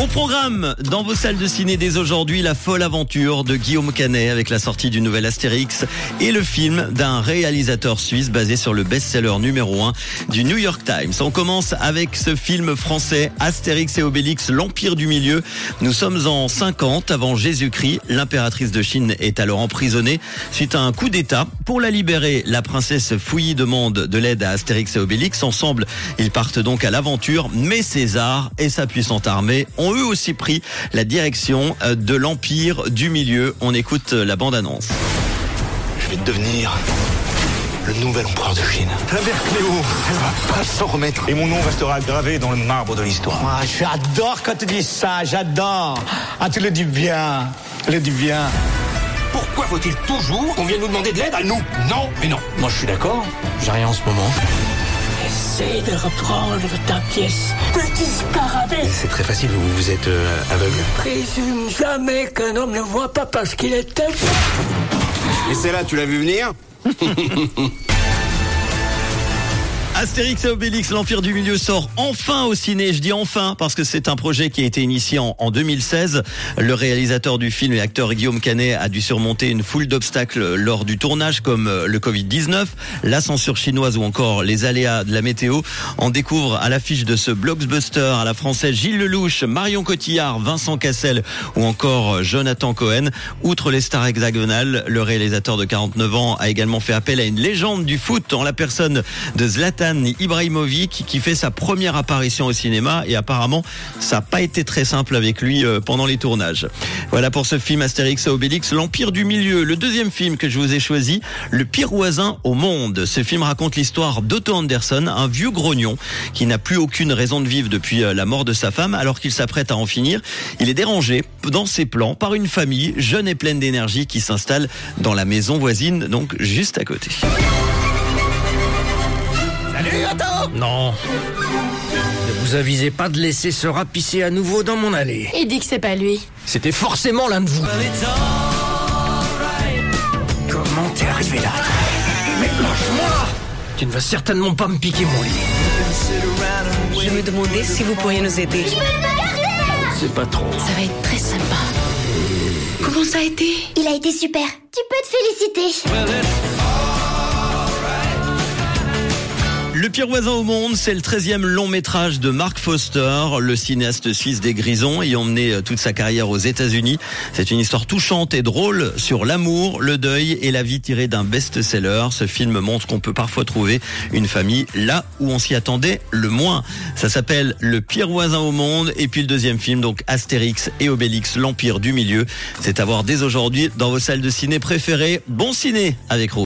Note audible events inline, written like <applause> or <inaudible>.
Au programme, dans vos salles de ciné dès aujourd'hui, la folle aventure de Guillaume Canet avec la sortie du nouvel Astérix et le film d'un réalisateur suisse basé sur le best-seller numéro 1 du New York Times. On commence avec ce film français Astérix et Obélix, l'Empire du Milieu. Nous sommes en 50 avant Jésus-Christ. L'impératrice de Chine est alors emprisonnée suite à un coup d'État. Pour la libérer, la princesse Fouilly demande de l'aide à Astérix et Obélix. Ensemble, ils partent donc à l'aventure, mais César et sa puissante armée ont eux aussi pris la direction euh, de l'Empire du Milieu. On écoute euh, la bande-annonce. Je vais devenir le nouvel empereur de Chine. La mère Cléo, elle va pas s'en remettre. Et mon nom restera gravé dans le marbre de l'histoire. Ah, j'adore quand tu dis ça, j'adore. Ah, tu le dis bien, tu le dis bien. Pourquoi faut-il toujours qu'on vienne nous demander de l'aide à nous? Non, mais non. Moi, je suis d'accord. J'ai rien en ce moment. Essaye de reprendre ta pièce. Petit scarabée. C'est très facile, vous, vous êtes euh, aveugle. Présume jamais qu'un homme ne voit pas parce qu'il est aveugle. Et c'est là, tu l'as vu venir? <laughs> Astérix et Obélix, l'Empire du Milieu sort enfin au ciné. Je dis enfin parce que c'est un projet qui a été initié en, en 2016. Le réalisateur du film et acteur Guillaume Canet a dû surmonter une foule d'obstacles lors du tournage comme euh, le Covid-19, la censure chinoise ou encore les aléas de la météo. On découvre à l'affiche de ce blockbuster à la française Gilles Lelouch, Marion Cotillard, Vincent Cassel ou encore Jonathan Cohen. Outre les stars hexagonales, le réalisateur de 49 ans a également fait appel à une légende du foot en la personne de Zlatan Ibrahimovic qui fait sa première apparition au cinéma et apparemment ça n'a pas été très simple avec lui euh, pendant les tournages. Voilà pour ce film Astérix et Obélix, l'Empire du Milieu. Le deuxième film que je vous ai choisi, Le pire voisin au monde. Ce film raconte l'histoire d'Otto Anderson, un vieux grognon qui n'a plus aucune raison de vivre depuis euh, la mort de sa femme alors qu'il s'apprête à en finir. Il est dérangé dans ses plans par une famille jeune et pleine d'énergie qui s'installe dans la maison voisine, donc juste à côté. Salut, Otto Non. Ne vous avisez pas de laisser ce rat pisser à nouveau dans mon allée. Il dit que c'est pas lui. C'était forcément l'un de vous. Comment t'es arrivé là? Mais lâche-moi Tu ne vas certainement pas me piquer mon lit. Je me demandais si vous pourriez nous aider. C'est pas trop. Ça va être très sympa. Comment ça a été? Il a été super. Tu peux te féliciter. Le pire voisin au monde, c'est le 13e long métrage de Mark Foster, le cinéaste suisse des Grisons, ayant mené euh, toute sa carrière aux États-Unis. C'est une histoire touchante et drôle sur l'amour, le deuil et la vie tirée d'un best-seller. Ce film montre qu'on peut parfois trouver une famille là où on s'y attendait le moins. Ça s'appelle Le pire voisin au monde. Et puis le deuxième film, donc Astérix et Obélix, l'Empire du Milieu. C'est à voir dès aujourd'hui dans vos salles de ciné préférées. Bon ciné avec Rouge.